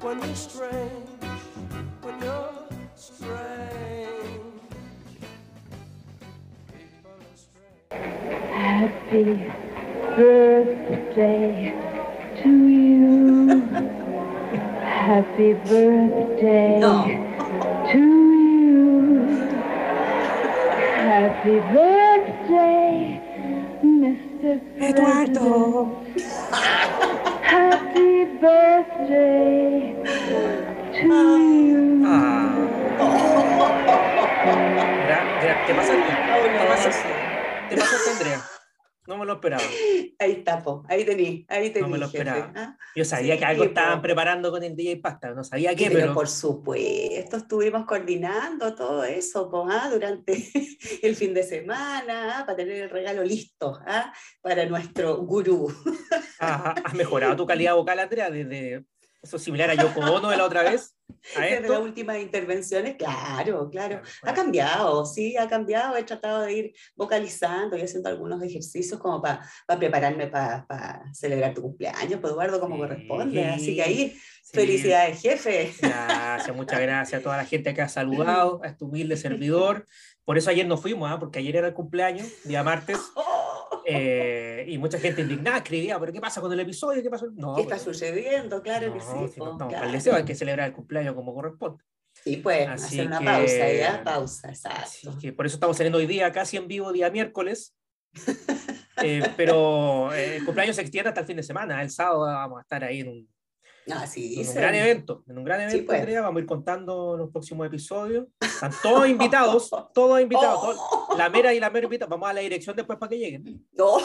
when you're strange, when you're strange. People are strange. Happy birthday to you. Happy birthday to you. Happy birthday, Mr. Eduardo. Happy birthday to you. Mira, mira, ¿Qué pasa? ¿Qué pasa? ¿Qué pasa, Andrea? No me lo esperaba. Ahí está, po. ahí tení, ahí tení. No me lo jefe, esperaba. ¿ah? Yo sabía Sí, que algo po. estaban preparando con el DJ Pasta. No sabía qué, Pero, pero. por supuesto, estuvimos coordinando todo eso po, ¿ah? durante el fin de semana ¿ah? para tener el regalo listo para nuestro gurú. Ah, ¿Has mejorado tu calidad vocal, Andrea? Desde eso similar a Yoko Ono de la otra vez. A Desde las últimas intervenciones, claro, claro. Ha cambiado, sí, ha cambiado. He tratado de ir vocalizando y haciendo algunos ejercicios como para prepararme para celebrar tu cumpleaños, pues Eduardo, como Sí. corresponde. Así que ahí, sí. felicidades, jefe. Gracias, muchas gracias a toda la gente que ha saludado, a este humilde servidor. Por eso ayer no fuimos, ¿ah? porque ayer era el cumpleaños, día martes, Oh, eh, y mucha gente indignada escribía, pero ¿qué pasa con el episodio? ¿Qué pasó? No, ¿Qué está pues, sucediendo? Claro que no, sí. si no claro. el deseo, hay que celebrar el cumpleaños como corresponde. Sí, pues, Así hacer una que- pausa, ¿ya? Pausa, Así exacto. que por eso estamos saliendo hoy día casi en vivo, día miércoles. Eh, pero eh, el cumpleaños se extiende hasta el fin de semana. El sábado vamos a estar ahí en un, En un gran evento. En un gran evento, pues. Andrea. Vamos a ir contando los próximos episodios. Están todos invitados, todos invitados. todos- Oh, la mera y la mera invitados. Vamos a la dirección después para que lleguen. no.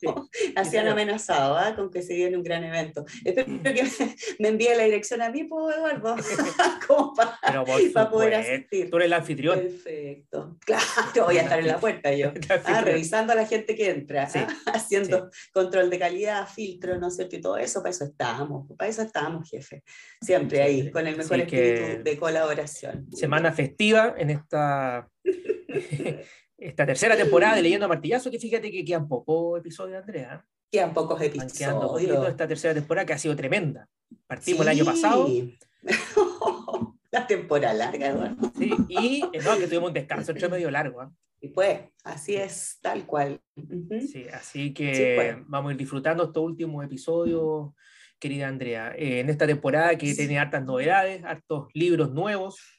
Sí, Así han amenazado ¿ah? con que se viene un gran evento. Espero que me, envíe la dirección a mí, pues, Eduardo, como para, Pero para poder asistir. tú eres el anfitrión. Perfecto. Claro, voy a estar en la puerta yo. Ah, revisando a la gente que entra, ah, haciendo control de calidad, filtro, ¿no es cierto? Y todo eso, para eso estamos, para eso estamos, jefe. Siempre ahí, Sí, con el mejor espíritu de colaboración. Semana festiva en esta, esta tercera temporada de Leyendo a Martillazo, que fíjate que quedan pocos episodios, Andrea. Quedan pocos episodios. esta tercera temporada que ha sido tremenda. Partimos el año pasado Sí. la temporada larga, Eduardo. sí, y eh, no, que tuvimos un descanso entre medio largo. ¿ah? Y pues, así es, tal cual. Ujú. Sí, así que Sí, pues. vamos a ir disfrutando estos últimos episodios, querida Andrea. Eh, en esta temporada que tiene hartas novedades, hartos libros nuevos,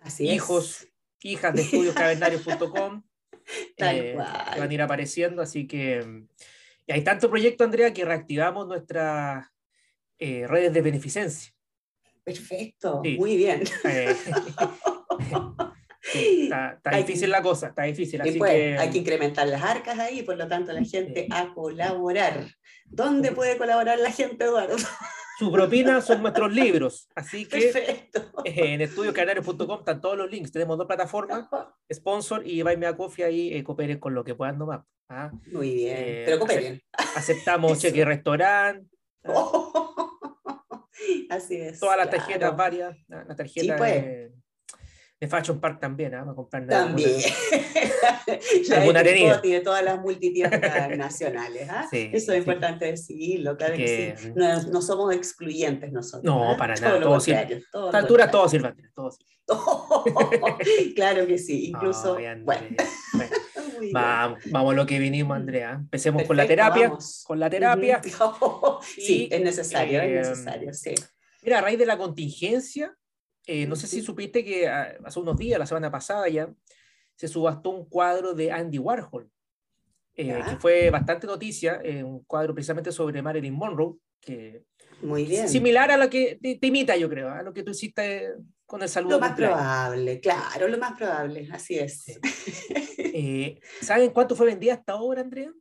Así es. hijos, hijas de estudioscavernarios.com eh, que van a ir apareciendo. Así que y hay tanto proyecto, Andrea, que reactivamos nuestras eh, redes de beneficencia. Perfecto, Sí. muy bien. Sí, está difícil la cosa, está difícil. Así pues, que, hay que incrementar las arcas ahí, por lo tanto, la gente Sí. a colaborar. ¿Dónde puede colaborar la gente, Eduardo? su propina son nuestros libros. Así que Perfecto. en estudioscanarios.com están todos los links. Tenemos dos plataformas, sponsor y Buy Me a Coffee, ahí eh, cooperen con lo que puedan nomás. ¿ah? Muy bien, Eh, pero cooperen. Aceptamos cheque restaurante, Así es. todas las claro. tarjetas varias, la, la tarjeta pues. de, de Fashion Park también, ¿ah? Para comprar También. Alguna de avenida. Coty, de todas las multitiendas nacionales. ¿ah? Sí, Eso es sí. importante decirlo, claro que, Que- sí. No, no somos excluyentes nosotros. No, ¿ah? para Todo nada, todo sirve. todo A altura todo sirve, todo sirve. claro que sí, incluso. Ay, Andrea. bueno, bien. vamos, vamos a lo que vinimos, Andrea. Empecemos con la Perfecto, terapia. vamos. Con la terapia. Ujú. sí, Y, es necesario, eh, es necesario, sí. Mira, a raíz de la contingencia, eh, no sé si supiste que ah, hace unos días, la semana pasada ya, se subastó un cuadro de Andy Warhol, eh, que fue bastante noticia, eh, un cuadro precisamente sobre Marilyn Monroe, que Muy bien. similar a lo que te, te imita, yo creo, a lo que tú hiciste con el saludo. Lo más probable, claro, lo más probable, así es. Sí. Eh, ¿Saben cuánto fue vendida esta obra, Andrea?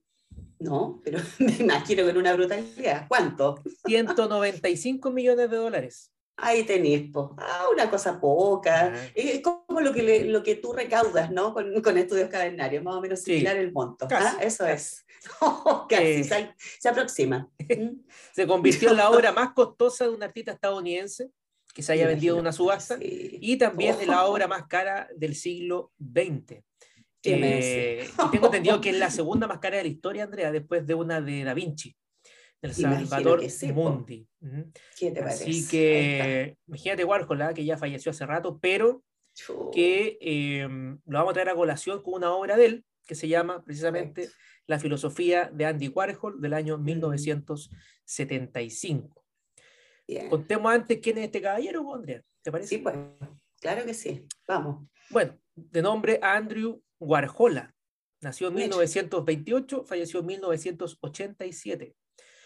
No, pero me imagino que en una brutalidad. ¿Cuánto? 195 millones de dólares. Ahí tenés, po. Ah, una cosa poca. Ah. Es como lo que, le- lo que tú recaudas, ¿no? Con, con estudios cavernarios, más o menos Sí. similar el monto. Casi, Ah, Eso casi. es. Casi, Eh. se, se aproxima. Mm. Se convirtió en la obra más costosa de un artista estadounidense que se haya vendido en una subasta Sí. y también de la Oh. obra más cara del siglo XX. ¿Qué me Eh, y tengo entendido que es la segunda más cara de la historia, Andrea, después de una de Da Vinci, del Imagino Salvador que sí. Mundi. ¿Qué te parece? Así que, imagínate Warhol, ¿ah? que ya falleció hace rato, pero que eh, lo vamos a traer a colación con una obra de él que se llama precisamente La filosofía de Andy Warhol del año 1975. Bien. Contemos antes quién es este caballero, ¿no, Andrea. ¿Te parece? Sí, pues, claro que sí. Vamos. Bueno, de nombre Andrew Warhola. Nació en Mira. 1928, falleció en 1987.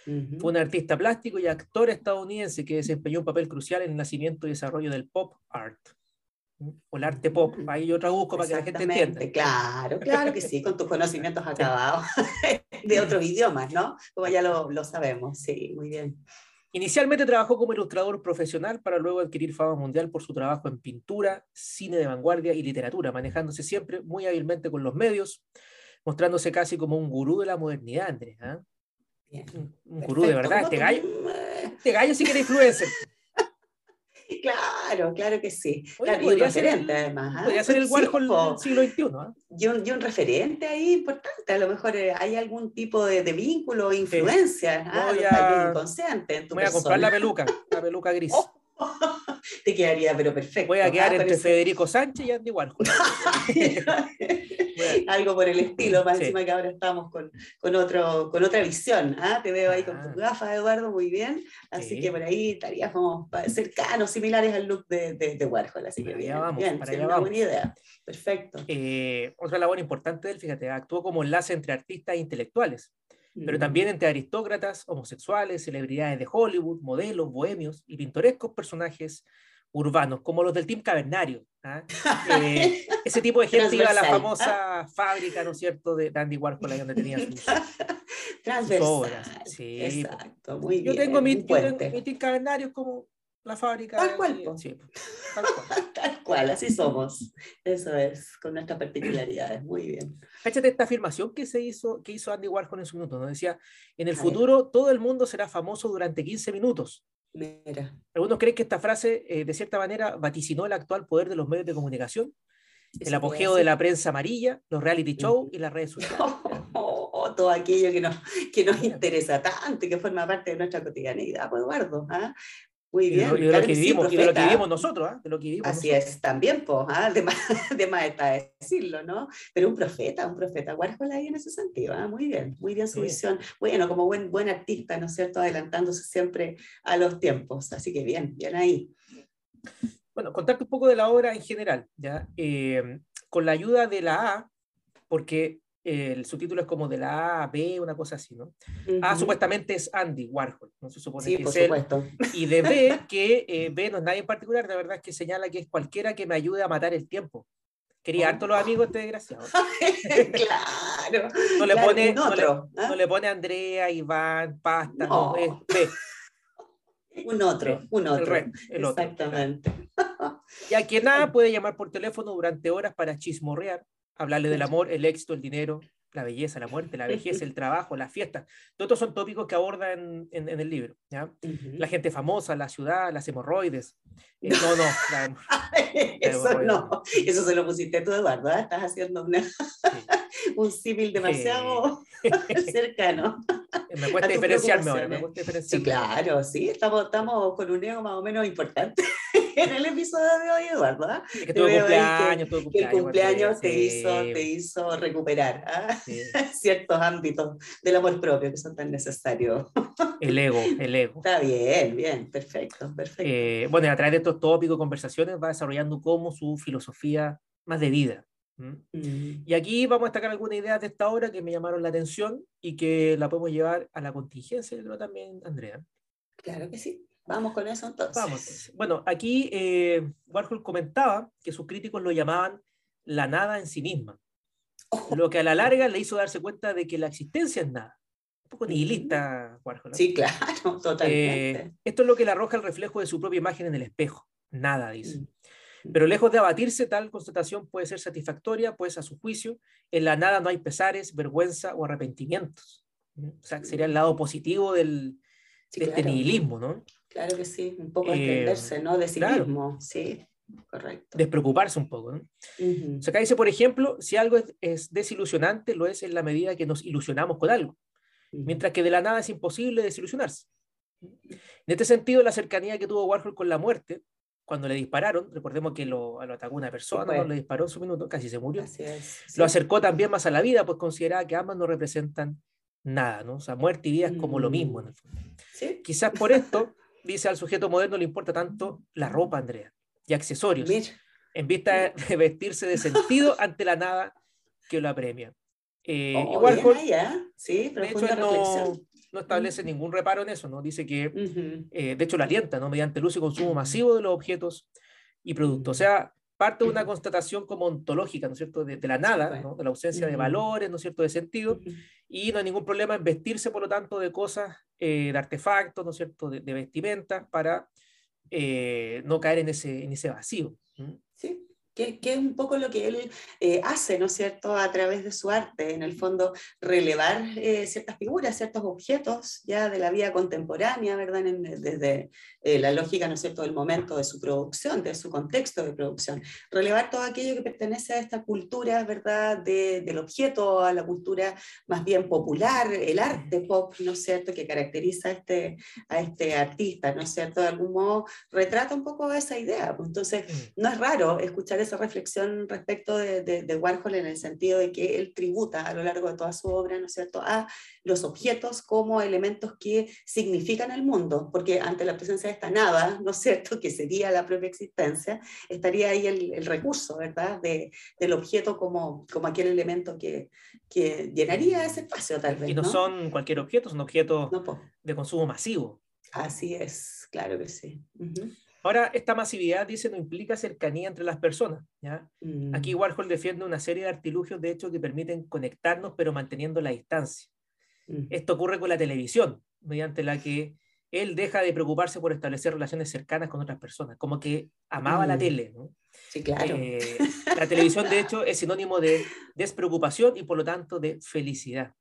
Fue un artista plástico y actor estadounidense que desempeñó un papel crucial en el nacimiento y desarrollo del pop art. O el arte pop. Mm. Ahí yo traduzco para que la gente entienda. Claro, claro que sí, con tus conocimientos acabados de otros idiomas, ¿no? Como ya lo, lo sabemos, sí, muy bien. Inicialmente trabajó como ilustrador profesional para luego adquirir fama mundial por su trabajo en pintura, cine de vanguardia y literatura, manejándose siempre muy hábilmente con los medios, mostrándose casi como un gurú de la modernidad, Andrés. ¿ah? Bien. Un, un gurú de verdad. ¿Cómo Este gallo, Eh, este gallo sí que era influencer. Claro, claro que sí. Oye, Claro, y un podría ser el- referente además. ¿ah? Podría ser el Warhol del siglo XXI. ¿ah? y, un, y un referente ahí importante. A lo mejor eh, hay algún tipo de, de vínculo o influencia ¿ah? Voy a- inconsciente en tu Voy a comprar la peluca, la peluca gris. Oh, Te quedaría, pero perfecto. Voy a ¿ah? quedar entre Parece- Federico Sánchez y Andy Warhol. Algo por el estilo, más Sí. encima que ahora estamos con, con, otro, con otra visión. ¿ah? Te veo ahí con Ah. tus gafas, Eduardo, muy bien. Así Sí. que por ahí estaríamos cercanos, similares al look de, de, de Warhol. Así que Para bien, vamos, bien, para sí, allá una vamos. buena idea. Perfecto. Eh, otra labor importante de él, fíjate, actuó como enlace entre artistas e intelectuales. Pero también entre aristócratas, homosexuales, celebridades de Hollywood, modelos, bohemios y pintorescos personajes urbanos, como los del Team Cavernario. ¿ah? Eh, ese tipo de gente iba a la famosa fábrica, ¿no es cierto?, de Andy Warhol, ahí donde tenía sus... Transversal. obras, sí. Exacto, muy Yo bien. tengo mi, yo tengo mi Team Cavernario como la fábrica. Tal cual, sí, tal cual. Tal cual, así somos. Eso es, con nuestras particularidades. Muy bien. Cáchate esta afirmación que se hizo, que hizo Andy Warhol en su minuto, ¿no? Decía, en el A ver. futuro todo el mundo será famoso durante 15 minutos. Mira. Algunos creen que esta frase, eh, de cierta manera, vaticinó el actual poder de los medios de comunicación, el eso apogeo puede de la prensa amarilla, los reality shows y las redes sociales. Oh, todo aquello que nos, que nos interesa tanto y que forma parte de nuestra cotidianidad, pues Eduardo. ¿ah? Muy bien. y de lo que vivimos, y de lo que profeta. vivimos nosotros, ¿ah? de lo que vivimos Así nosotros. es, también, pues, ¿ah? de, más, de más está decirlo, ¿no? Pero un profeta, un profeta, Warhol ahí en ese sentido, ¿ah? muy bien, muy bien su Sí. visión. Bueno, como buen, buen artista, ¿no es cierto? Adelantándose siempre a los tiempos, así que bien, bien ahí. Bueno, contarte un poco de la obra en general, ¿ya? Eh, con la ayuda de la A, porque eh, el subtítulo es como de la A a B, una cosa así, ¿no? A Ujú. supuestamente es Andy Warhol, no se supone Sí, que por es él, supuesto. y de B, que eh, B no es nadie en particular, la verdad es que señala que es cualquiera que me ayude a matar el tiempo. Quería Oh. harto los amigos este desgraciado. claro. No le claro, pone, no le- otro, ¿ah? no le pone Andrea, Iván, Pasta, no, No. es B, Un otro, un el, otro. el otro. Exactamente. Y a quien nada puede llamar por teléfono durante horas para chismorrear, hablarle del amor, el éxito, el dinero, la belleza, la muerte, la vejez, el trabajo, las fiestas. Todos son tópicos que aborda en, en- en el libro. ¿ya? Ujú. La gente famosa, la ciudad, las hemorroides. Eh, no, no, la- Eso no, eso se lo pusiste tú, Eduardo. ¿ah? Estás haciendo una- un símil demasiado cercano. me cuesta diferenciarme ahora. Me cuesta Sí, diferenciarme. claro, sí, estamos, estamos con un ego más o menos importante en el episodio de hoy, Eduardo. ¿ah? Que cumpleaños, Que el cumpleaños te, hizo, te hizo recuperar ¿ah? sí. ciertos ámbitos del amor propio que son tan necesarios. El ego, el ego. Está bien, bien, perfecto, perfecto. Eh, bueno, a través de estos tópicos, conversaciones, va desarrollando como su filosofía más de vida. Mm. Y aquí vamos a destacar algunas ideas de esta obra que me llamaron la atención y que la podemos llevar a la contingencia, yo creo también, Andrea. Claro que sí. Vamos con eso entonces. Vamos. Bueno, aquí eh, Warhol comentaba que sus críticos lo llamaban la nada en sí misma, Ojo. lo que a la larga le hizo darse cuenta de que la existencia es nada. poco nihilista, Warhol. ¿no? Sí, claro, totalmente. Eh, esto es lo que le arroja el reflejo de su propia imagen en el espejo. Nada, dice. Mm. Pero lejos de abatirse, tal constatación puede ser satisfactoria, pues a su juicio, en la nada no hay pesares, vergüenza o arrepentimientos. ¿Mm? O sea, sería el lado positivo del, Sí, de este claro. nihilismo, ¿no? Claro que sí, un poco Eh, entenderse, ¿no? De sí claro. mismo, sí, correcto. Despreocuparse un poco, ¿no? O sea, acá dice, por ejemplo, si algo es, es desilusionante, lo es en la medida que nos ilusionamos con algo, mientras que de la nada es imposible desilusionarse. En este sentido, la cercanía que tuvo Warhol con la muerte, cuando le dispararon, recordemos que lo, lo atacó una persona, pues. ¿no? le disparó en su minuto, casi se murió, Así es. lo sí. acercó también más a la vida, pues consideraba que ambas no representan nada, ¿no? O sea, muerte y vida es como lo mismo en el fondo. Sí, Quizás por esto, dice al sujeto moderno, le importa tanto la ropa, Andrea, y accesorios, mira, en vista de vestirse de sentido ante la nada que lo apremia. Eh, oh, Warhol, bien ahí, ¿ah? Sí, de hecho, no, no establece ningún reparo en eso, ¿no? Dice que, Ujú. eh, de hecho, lo alienta, ¿no? Mediante el uso y consumo masivo de los objetos y productos. O sea, parte de una constatación como ontológica, ¿no es cierto?, de, de la nada. ¿no? de la ausencia de valores, ¿no es cierto?, de sentido, y no hay ningún problema en vestirse, por lo tanto, de cosas, eh, de artefactos, ¿no es cierto?, de, de vestimentas para eh, no caer en ese, en ese vacío. Sí, que, que es un poco lo que él eh, hace, ¿no es cierto?, a través de su arte, en el fondo relevar eh, ciertas figuras, ciertos objetos ya de la vida contemporánea, ¿verdad?, En- desde eh, la lógica, ¿no es cierto?, del momento de su producción, de su contexto de producción, relevar todo aquello que pertenece a esta cultura, ¿verdad?, de- del objeto, a la cultura más bien popular, el arte pop, ¿no es cierto?, que caracteriza a este, a este artista, ¿no es cierto?, de algún modo retrata un poco esa idea, pues entonces Mm. no es raro escuchar esa reflexión respecto de, de- de Warhol en el sentido de que él tributa a lo largo de toda su obra, ¿no es cierto?, a los objetos como elementos que significan el mundo, porque ante la presencia de esta nada, ¿no es cierto?, que sería la propia existencia, estaría ahí el, el recurso, ¿verdad?, de, del objeto como, como aquel elemento que, que llenaría ese espacio, tal vez. Y no, ¿no? son cualquier objeto, son objetos No, de consumo masivo. Así es, claro que sí. Ujú. Ahora, esta masividad, dice, no implica cercanía entre las personas. ¿ya? Mm. Aquí Warhol defiende una serie de artilugios, de hecho, que permiten conectarnos, pero manteniendo la distancia. Mm. Esto ocurre con la televisión, mediante la que él deja de preocuparse por establecer relaciones cercanas con otras personas, como que amaba la Mm. tele. ¿no? Sí, claro. Eh, la televisión, de hecho, es sinónimo de despreocupación y, por lo tanto, de felicidad.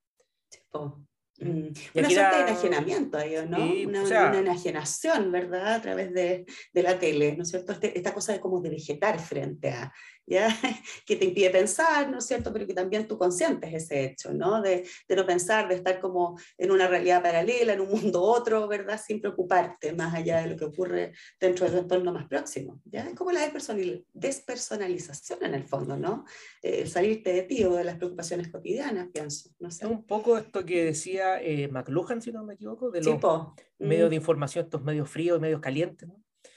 Po. Mm. Una suerte de enajenamiento, ¿no? Sí, una, o sea- una enajenación, ¿verdad? A través de, de la tele, ¿no es cierto? Este- esta cosa de como de vegetar frente a, ¿ya? Que te impide pensar, ¿no es cierto? Pero que también tú consientes ese hecho, ¿no? De, de no pensar, de estar como en una realidad paralela, en un mundo otro, ¿verdad? Sin preocuparte más allá de lo que ocurre dentro del entorno más próximo, ¿ya? Es como la despersonal- despersonalización en el fondo, ¿no? Eh, salirte de ti o de las preocupaciones cotidianas, pienso, no sé. Es un poco esto que decía eh, McLuhan, si no me equivoco, de Sí, los po. medios Mm. de información, estos medios fríos y medios calientes. ¿no?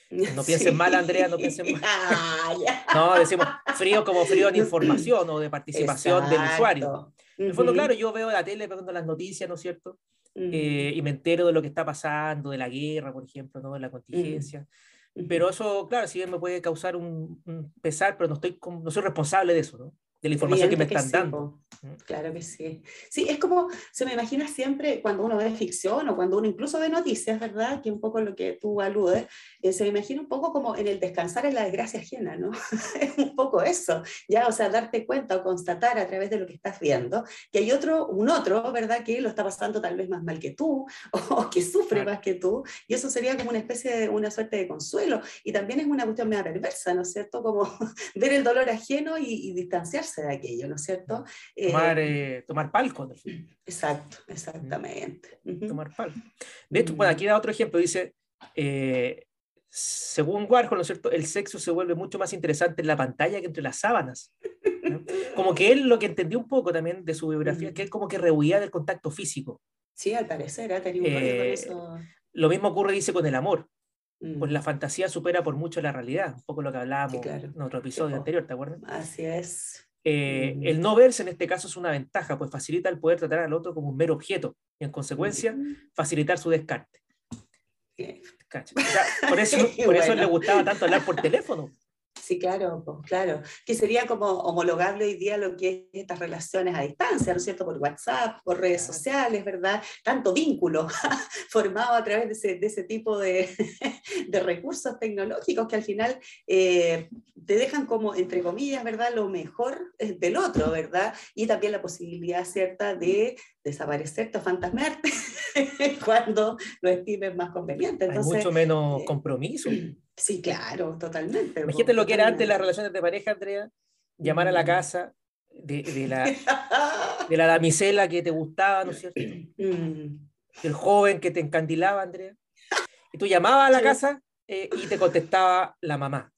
No piensen mal, Andrea, no piensen mal. Ah. No, decimos frío como frío en información o de participación del usuario. Exacto. En el fondo, Ujú. claro, yo veo la tele viendo las noticias, ¿no es cierto? Ujú. Eh, y me entero de lo que está pasando, de la guerra, por ejemplo, ¿no? de la contingencia. Ujú. Pero eso, claro, si bien me puede causar un, un pesar, pero no, estoy con- no soy responsable de eso, ¿no? De la información que me están sí, dando. Mm. Claro que sí. Sí, es como, se me imagina siempre cuando uno ve ficción o cuando uno incluso ve noticias, ¿verdad? Que un poco lo que tú aludes, eh, se me imagina un poco como en el descansar en la desgracia ajena, ¿no? es un poco eso, ya, o sea, darte cuenta o constatar a través de lo que estás viendo que hay otro, un otro, ¿verdad? Que lo está pasando tal vez más mal que tú o que sufre Claro. más que tú, y eso sería como una especie de, una suerte de consuelo, y también es una cuestión media perversa, ¿no es cierto? Como ver el dolor ajeno y, y distanciarse de aquello, ¿no es cierto? Eh, Tomar, eh, tomar palco, Exacto, exactamente. Ujú. tomar palco. De hecho, bueno, Mm. aquí da otro ejemplo, dice, eh, según Warhol, ¿no es cierto? El sexo se vuelve mucho más interesante en la pantalla que entre las sábanas. ¿no? Como que él lo que entendió un poco también de su biografía, Mm. que él como que rehuía del contacto físico. Sí, al parecer ha tenido un rollo con Eh, eso. Lo mismo ocurre, dice, con el amor. Mm, Pues la fantasía supera por mucho la realidad, un poco lo que hablábamos claro. en otro episodio po. anterior, ¿te acuerdas? Así es. Eh, Mm. El no verse en este caso es una ventaja, pues facilita el poder tratar al otro como un mero objeto y en consecuencia Mm, facilitar su descarte. O sea, por eso, por eso Bueno. le gustaba tanto hablar por teléfono. Sí, claro, pues, claro. Que sería como homologable hoy día lo que es estas relaciones a distancia, ¿no es cierto? Por WhatsApp, por redes sociales, ¿verdad? Tanto vínculo formado a través de ese, de ese tipo de, de, recursos tecnológicos que al final eh, te dejan como, entre comillas, ¿verdad? Lo mejor eh, del otro, ¿verdad? Y también la posibilidad cierta de desaparecerte o fantasmarte cuando lo estimes más conveniente. Hay mucho menos compromiso. Sí, claro, totalmente. Imagínate lo que era antes las relaciones de pareja, Andrea, llamar a la mm. casa de, de, la, de la damisela que te gustaba, ¿no es cierto? Mm. El joven que te encandilaba, Andrea. Y tú llamabas a la casa eh, y te contestaba la mamá.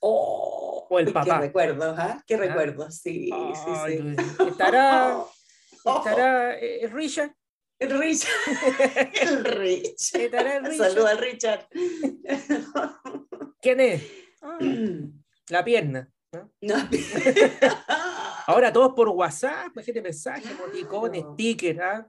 Oh, o el papá. Qué recuerdos, ¿ah? Qué recuerdos, sí, sí, sí. Estará, estará eh, Richard el Richard. El Richard. Saluda al Richard. ¿Quién es? la pierna. Ahora todos por WhatsApp, gente mensaje, emoticones, stickers, ¿ah?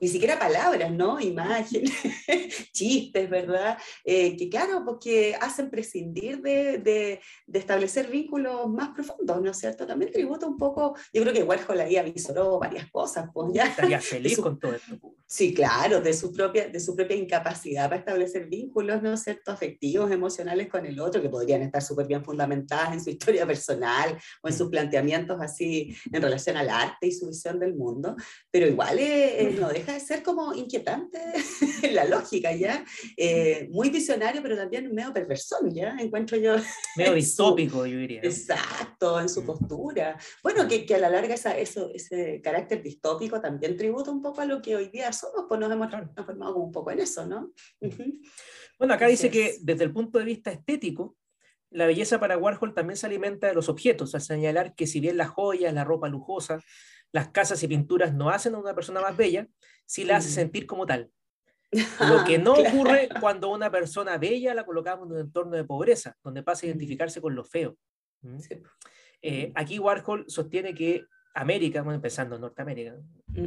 Ni siquiera palabras, ¿no? Imágenes, chistes, ¿verdad? Eh, que claro, porque hacen prescindir de, de, de, establecer vínculos más profundos, ¿no es cierto? También tributa un poco, yo creo que Warhol ahí avisoró varias cosas, pues ya. Estaría feliz con todo esto. Sí, claro, de su, propia, de su propia incapacidad para establecer vínculos, ¿no es cierto?, afectivos, emocionales con el otro, que podrían estar súper bien fundamentadas en su historia personal o en sus planteamientos así en relación al arte y su visión del mundo, pero igual eh, no deja de ser como inquietante la lógica, ¿ya? Eh, muy visionario, pero también medio perversón, ¿ya? Encuentro yo. Medio distópico, yo diría. Exacto, en su mm. postura. Bueno, que, que a la larga esa, eso, ese carácter distópico también tributa un poco a lo que hoy día somos, pues nos hemos transformado como un poco en eso, ¿no? Bueno, acá dice que desde el punto de vista estético, la belleza para Warhol también se alimenta de los objetos, al señalar que si bien las joyas, la ropa lujosa, las casas y pinturas no hacen a una persona más bella, sí la hace sentir como tal. Lo que no ocurre cuando una persona bella la colocamos en un entorno de pobreza, donde pasa a identificarse con lo feo. Eh, aquí Warhol sostiene que América, bueno, empezando en Norteamérica.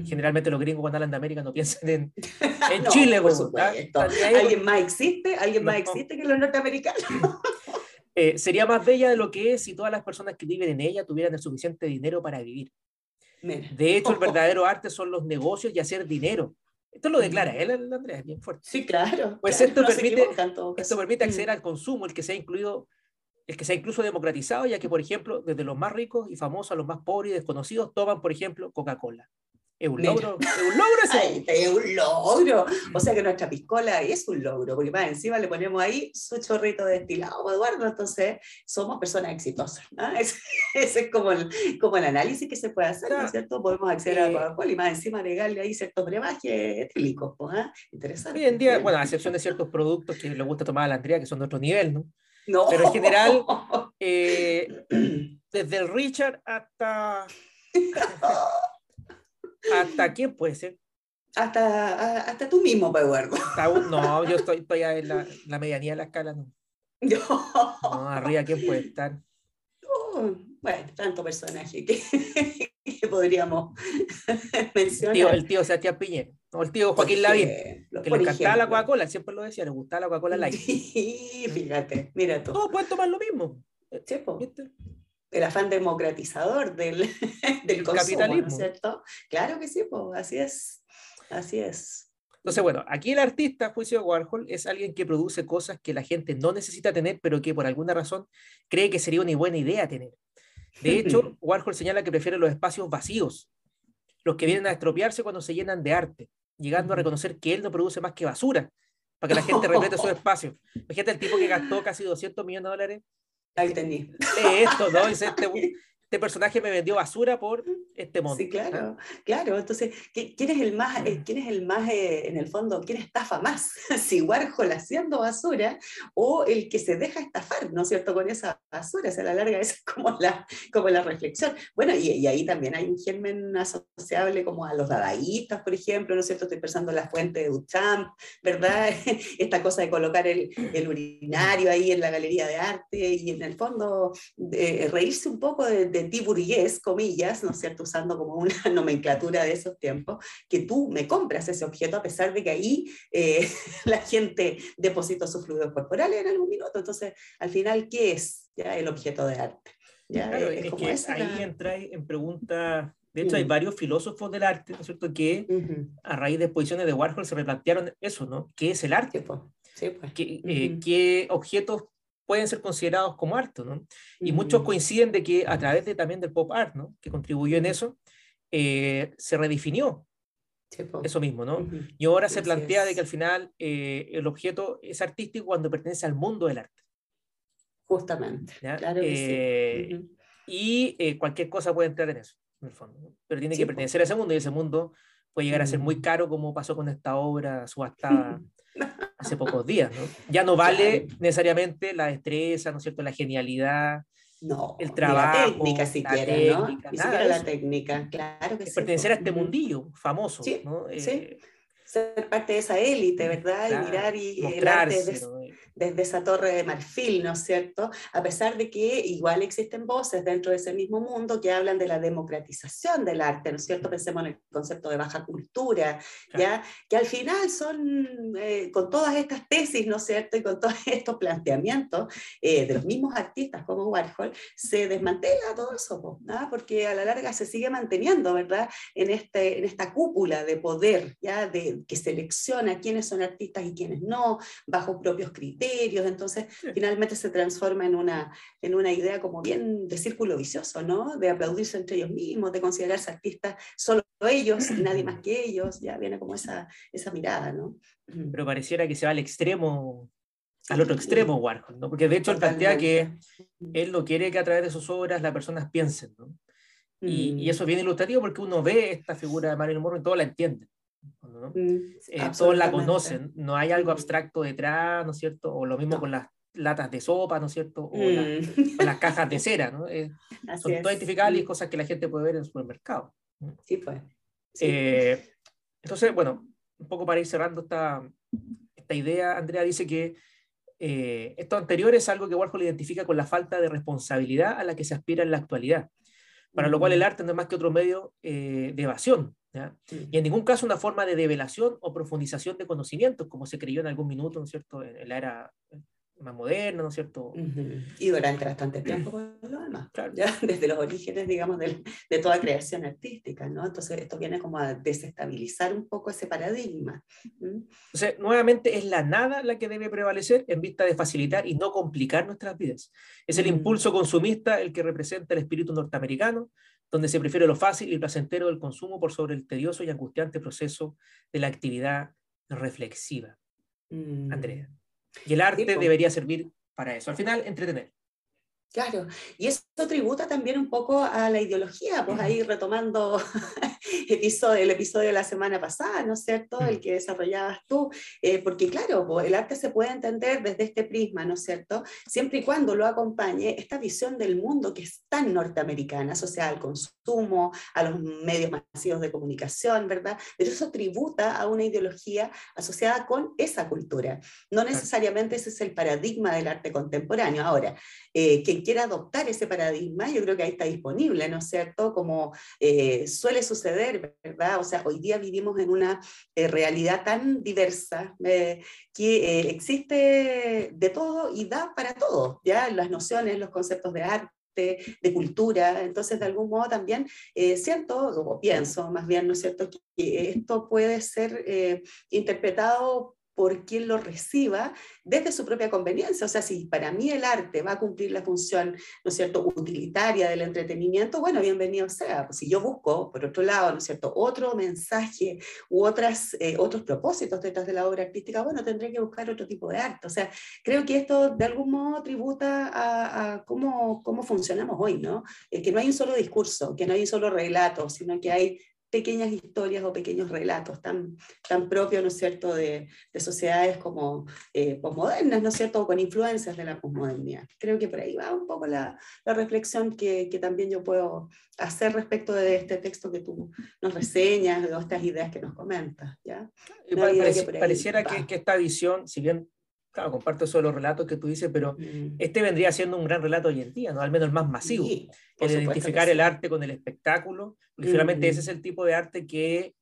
Generalmente los gringos cuando hablan de América no piensan en, en Chile. Por supuesto. ¿Alguien más existe? ¿Alguien más existe que los norteamericanos? Eh, sería más bella de lo que es si todas las personas que viven en ella tuvieran el suficiente dinero para vivir. De hecho, el verdadero arte son los negocios y hacer dinero. Esto lo declara él, Andrés, bien fuerte. Sí, claro. Pues esto, permite, esto permite acceder mm. al consumo, el que sea incluido el que se ha incluso democratizado, ya que, por ejemplo, desde los más ricos y famosos a los más pobres y desconocidos toman, por ejemplo, Coca-Cola. Es un logro, es un logro ese. es un logro. O sea que nuestra piscola es un logro, porque más encima le ponemos ahí su chorrito destilado, Eduardo, entonces somos personas exitosas. Ese, es como el, como el análisis que se puede hacer, ¿no es cierto? Podemos acceder a Coca-Cola y más encima negarle ahí ciertos brebajes etílicos. ¿ah? Interesante. Hoy en día, bueno, a excepción de ciertos productos que le gusta tomar a la Andrea, que son de otro nivel, ¿no? Pero en general, eh, desde el Richard hasta. ¿Hasta quién puede ser? Hasta, hasta tú mismo, Pedro. No, yo estoy, estoy en la, la, medianía de la escala. No. no, arriba, ¿quién puede estar? bueno, tanto personaje que, que podríamos mencionar. El tío, el tío Sebastián Piñera, el tío Joaquín Lavín, que le encantaba la Coca-Cola, siempre lo decía, le gustaba la Coca-Cola Light. Sí, fíjate, mira tú. Todos pueden tomar lo mismo. El afán democratizador del, del capitalismo. ¿cierto? Claro que sí, pues, así es. Así es. Entonces, bueno, aquí el artista, juicio de Warhol, es alguien que produce cosas que la gente no necesita tener, pero que por alguna razón cree que sería una buena idea tener. De hecho, Warhol señala que prefiere los espacios vacíos, los que vienen a estropearse cuando se llenan de arte, llegando a reconocer que él no produce más que basura para que la gente replete su espacio. Fíjate el tipo que gastó casi 200 millones de dólares. Ahí tení. esto, ¿no? Dice este, este personaje me vendió basura por este. Sí, claro, claro. Entonces, ¿quién es el más, eh, quién es el más eh, en el fondo, quién estafa más? si Warhol haciendo basura o el que se deja estafar, ¿no es cierto? Con esa basura, a la larga es como la, como la reflexión. Bueno, y, y, ahí también hay un germen asociable como a los dadaístas, por ejemplo, ¿no es cierto? Estoy pensando en la fuente de Duchamp, ¿verdad? Esta cosa de colocar el, el urinario ahí en la galería de arte y en el fondo reírse un poco de, de ti burgués, comillas, ¿no es cierto? Usando como una nomenclatura de esos tiempos, que tú me compras ese objeto a pesar de que ahí eh, la gente depositó sus fluidos corporales en algún minuto. Entonces, al final, ¿qué es ya el objeto de arte? ¿Ya? Claro, es es como que esa ahí la- entra en pregunta. De hecho, hay Mm. varios filósofos del arte, ¿no es cierto?, que Ujú. a raíz de exposiciones de Warhol se replantearon eso, ¿no? ¿Qué es el arte? Sí, pues. Sí, pues. ¿Qué, eh, Ujú. qué objetos pueden ser considerados como arte, ¿no? Y muchos coinciden de que a través de, también del pop art, ¿no? Que contribuyó en eso, eh, se redefinió Sí, po. eso mismo, ¿no? Ujú. Y ahora se plantea de que al final eh, el objeto es artístico cuando pertenece al mundo del arte. Justamente. ¿ya? Claro que Eh, sí. Ujú. Y eh, cualquier cosa puede entrar en eso, en el fondo. ¿no? Pero tiene Sí, que pertenecer a ese mundo y ese mundo puede llegar a ser muy caro como pasó con esta obra subastada hace pocos días. ¿no? Ya no vale Claro. necesariamente la destreza, ¿no es cierto? La genialidad, No, el ni trabajo, la técnica la siquiera, ¿no? técnica, Ni nada siquiera de la técnica, claro que es sí. pertenecer a po. este mundillo famoso. Sí, ¿no? sí. Eh, Ser parte de esa élite, ¿verdad? claro, y mirar y el arte. Des- ¿no? desde esa torre de marfil, ¿no es cierto? A pesar de que igual existen voces dentro de ese mismo mundo que hablan de la democratización del arte, ¿no es cierto? Pensemos en el concepto de baja cultura, ¿ya? Que al final son, eh, con todas estas tesis, ¿no es cierto? Y con todos estos planteamientos eh, de los mismos artistas como Warhol, se desmantela todo eso, ¿ah? porque a la larga se sigue manteniendo, ¿verdad? En, este, en esta cúpula de poder, ¿ya? De, que selecciona quiénes son artistas y quiénes no, bajo propios criterios, entonces Sí. finalmente se transforma en una, en una idea como bien de círculo vicioso, ¿no? De aplaudirse entre ellos mismos, de considerarse artistas solo ellos y nadie más que ellos, ya viene como esa, esa mirada, ¿no? Pero pareciera que se va al extremo, al otro extremo Warhol, ¿no? Porque de hecho él plantea que él no quiere que a través de sus obras las personas piensen, ¿no? Y, y Mm. eso es bien ilustrativo porque uno ve esta figura de Marilyn Monroe y todos la entienden. ¿No? Mm, Eh, todos la conocen, no hay algo Mm. abstracto detrás, ¿no es cierto? O lo mismo No. con las latas de sopa, ¿no es cierto? O, Mm. o las cajas de cera, ¿no? Eh, son es. todas identificables y Mm, cosas que la gente puede ver en el supermercado. Sí, pues. Sí. Eh, entonces, bueno, un poco para ir cerrando esta, esta idea, Andrea dice que eh, esto anterior es algo que Warhol identifica con la falta de responsabilidad a la que se aspira en la actualidad, para lo cual el arte no es más que otro medio eh, de evasión, ¿ya? Mm. y en ningún caso una forma de develación o profundización de conocimientos, como se creyó en algún minuto, ¿no es cierto?, en, en la era más moderna, ¿no es cierto? Ujú. Y durante bastante tiempo con lo demás, Claro. ya desde los orígenes, digamos, del- de toda creación artística, ¿no? Entonces esto viene como a desestabilizar un poco ese paradigma. ¿m? Entonces, nuevamente es la nada la que debe prevalecer en vista de facilitar y no complicar nuestras vidas. Es el Mm. impulso consumista el que representa el espíritu norteamericano, donde se prefiere lo fácil y placentero del consumo por sobre el tedioso y angustiante proceso de la actividad reflexiva. Mm. Andrea. Y el arte debería servir para eso. Al final, entretener. Claro, y eso tributa también un poco a la ideología, pues ahí retomando episodio, el episodio de la semana pasada, ¿no es cierto? El que desarrollabas tú, eh, porque claro, el arte se puede entender desde este prisma, ¿no es cierto? Siempre y cuando lo acompañe esta visión del mundo que es tan norteamericana, asociada al consumo, a los medios masivos de comunicación, ¿verdad? Pero eso tributa a una ideología asociada con esa cultura. No necesariamente ese es el paradigma del arte contemporáneo. Ahora, eh, quien quiera adoptar ese paradigma, yo creo que ahí está disponible, ¿no es cierto? Como eh, suele suceder, O sea, hoy día vivimos en una eh, realidad tan diversa eh, que eh, existe de todo y da para todo, ¿ya? Las nociones, los conceptos de arte de cultura, entonces de algún modo también siento o pienso más bien, ¿no es cierto?, que esto puede ser interpretado por quien lo reciba desde su propia conveniencia. O sea, si para mí el arte va a cumplir la función, ¿no es cierto?, utilitaria del entretenimiento, bueno, bienvenido sea. Pues si yo busco, por otro lado, ¿no es cierto?, otro mensaje u otras, eh, otros propósitos detrás de la obra artística, bueno, tendré que buscar otro tipo de arte. O sea, creo que esto de algún modo tributa a, a cómo, cómo funcionamos hoy, ¿no? Eh, que no hay un solo discurso, que no hay un solo relato, sino que hay pequeñas historias o pequeños relatos tan, tan propios, ¿no es cierto?, de, de sociedades como eh, posmodernas, ¿no es cierto?, o con influencias de la posmodernidad. Creo que por ahí va un poco la, la reflexión que, que, también yo puedo hacer respecto de este texto que tú nos reseñas, de estas ideas que nos comentas, ¿ya? No, pareci pareciera que, que, esta visión, si bien claro, comparto eso de los relatos que tú dices, pero Mm. este vendría siendo un gran relato hoy en día, ¿no? Al menos el más masivo. Sí, el identificar que el sí. arte con el espectáculo, porque finalmente Mm. ese es el tipo de arte que,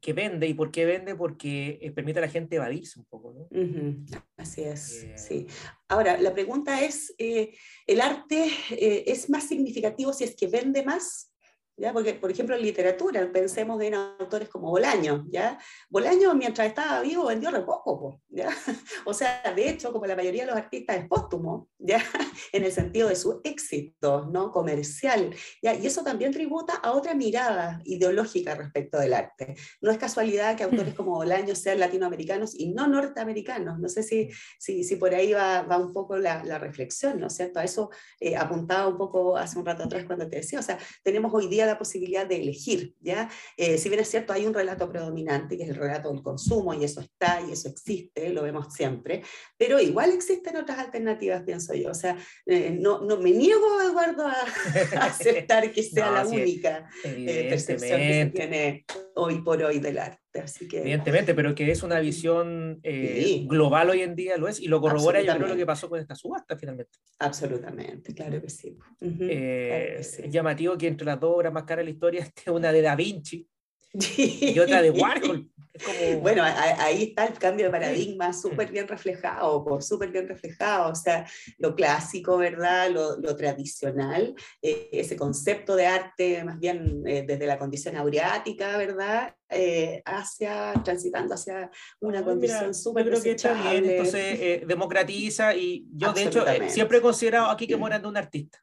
que vende. ¿Y por qué vende? Porque eh, permite a la gente evadirse un poco, ¿no? Ujú, Así es, Eh, sí. Ahora, la pregunta es, eh, ¿el arte eh, es más significativo si es que vende más? ¿Ya? Porque, por ejemplo, en literatura, pensemos en autores como Bolaño, ¿ya? Bolaño, mientras estaba vivo, vendió re poco, po, ¿ya? O sea, de hecho, como la mayoría de los artistas es póstumo, ¿ya? En el sentido de su éxito, ¿no? Comercial, ¿ya? Y eso también tributa a otra mirada ideológica respecto del arte. No es casualidad que autores como Bolaño sean latinoamericanos y no norteamericanos. No sé si, si, si por ahí va, va un poco la, la reflexión, ¿no es cierto? A eso eh, apuntaba un poco hace un rato atrás cuando te decía, o sea, tenemos hoy día la posibilidad de elegir, ¿ya? Eh, si bien es cierto, hay un relato predominante, que es el relato del consumo, y eso está, y eso existe, lo vemos siempre, pero igual existen otras alternativas, pienso yo. O sea, eh, no, no me niego, Eduardo, a, a aceptar que sea No, la única eh, percepción que se tiene hoy por hoy del arte. Así que, evidentemente, pero que es una visión eh, Sí. global hoy en día, lo es, y lo corrobora yo creo lo que pasó con esta subasta finalmente. absolutamente, claro que sí. Ujú, Eh, claro que sí. Es llamativo que entre las dos obras más caras de la historia esté una de Da Vinci y otra de Warhol. Como- Bueno, ahí está el cambio de paradigma súper bien reflejado, por súper bien reflejado, o sea, lo clásico, ¿verdad? Lo, lo tradicional, eh, ese concepto de arte, más bien eh, desde la condición aureática, ¿verdad? Eh, hacia, transitando hacia una Ay, condición súper Yo creo que está bien, entonces democratiza y yo de hecho siempre he considerado aquí que Morando un artista.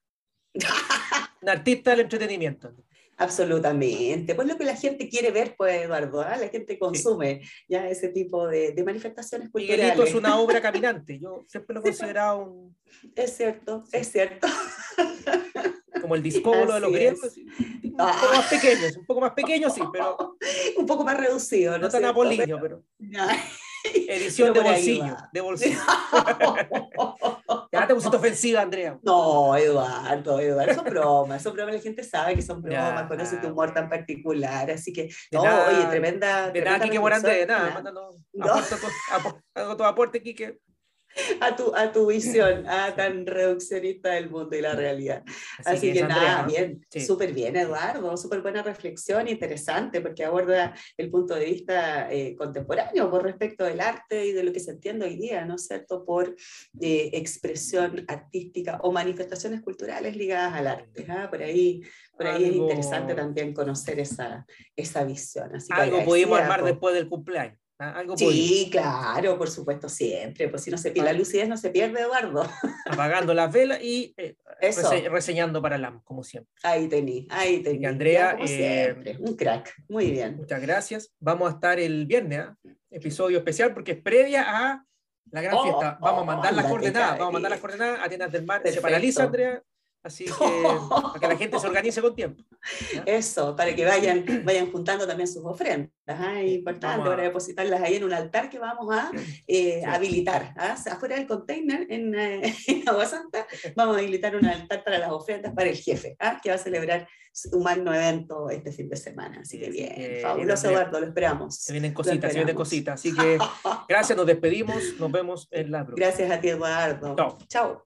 Un artista del entretenimiento. Absolutamente. Pues lo que la gente quiere ver, pues, Eduardo, ¿ah? la gente consume ya ese tipo de, de manifestaciones culturales. Miguelito es una obra caminante. Yo siempre lo he considerado un- Es cierto, es cierto. como el discóbolo de los griegos. sí, Un poco más pequeño, un poco más pequeño, sí, pero Un poco más reducido, ¿no? no tan apolíneo, pero. edición de bolsillo. De bolsillo. Ya te pusiste ofensiva, Andrea. No, Eduardo, Eduardo, son bromas, son bromas, la gente sabe que son bromas, Ya, conoce tu ah, humor tan particular, así que, no, nada- oye, tremenda, De nada, Quique Morante, de nada. reflexión, Mándanos, No. aporta tu, apo- hago tu aporte, Quique. A tu, a tu visión ah, tan reduccionista del mundo y la realidad. Así, que, es, Andrea, nada, ¿no? bien, Sí. súper bien, Eduardo, súper buena reflexión, interesante, porque aborda el punto de vista eh, contemporáneo por respecto del arte y de lo que se entiende hoy día, ¿no es cierto?, por eh, expresión artística o manifestaciones culturales ligadas al arte. ¿ah? Por ahí, por ahí es interesante también conocer esa, esa visión. Así que Algo pudimos armar por- después del cumpleaños. ¿Ah? Algo. Sí, claro, por supuesto, siempre. Pues si no se pierde, la lucidez no se pierde, Eduardo. Apagando las velas y eh, rese- reseñando para LAM, como siempre. Ahí tení, ahí tení. que Andrea, como eh, siempre, un crack. Muy bien. Muchas gracias. Vamos a estar el viernes, ¿ah? episodio especial, porque es previa a la gran Oh, fiesta. Vamos a mandar las ándate, coordenadas, vamos a mandar las coordenadas a Tiendas del Mar. Se Perfecto. paraliza, Andrea. Así que para que la gente se organice con tiempo. Eso, para que vayan, vayan juntando también sus ofrendas. Es importante a- para depositarlas ahí en un altar que vamos a eh, Sí. habilitar. ¿ah? Afuera del container, en, eh, en Agua Santa, vamos a habilitar un altar para las ofrendas para el jefe, ¿ah? que va a celebrar un magno evento este fin de semana. Así que bien, fabuloso Eduardo, lo esperamos. Se vienen cositas, se vienen cositas. Así que gracias, nos despedimos. Nos vemos en la próxima. Gracias a ti, Eduardo. Chao. Chao.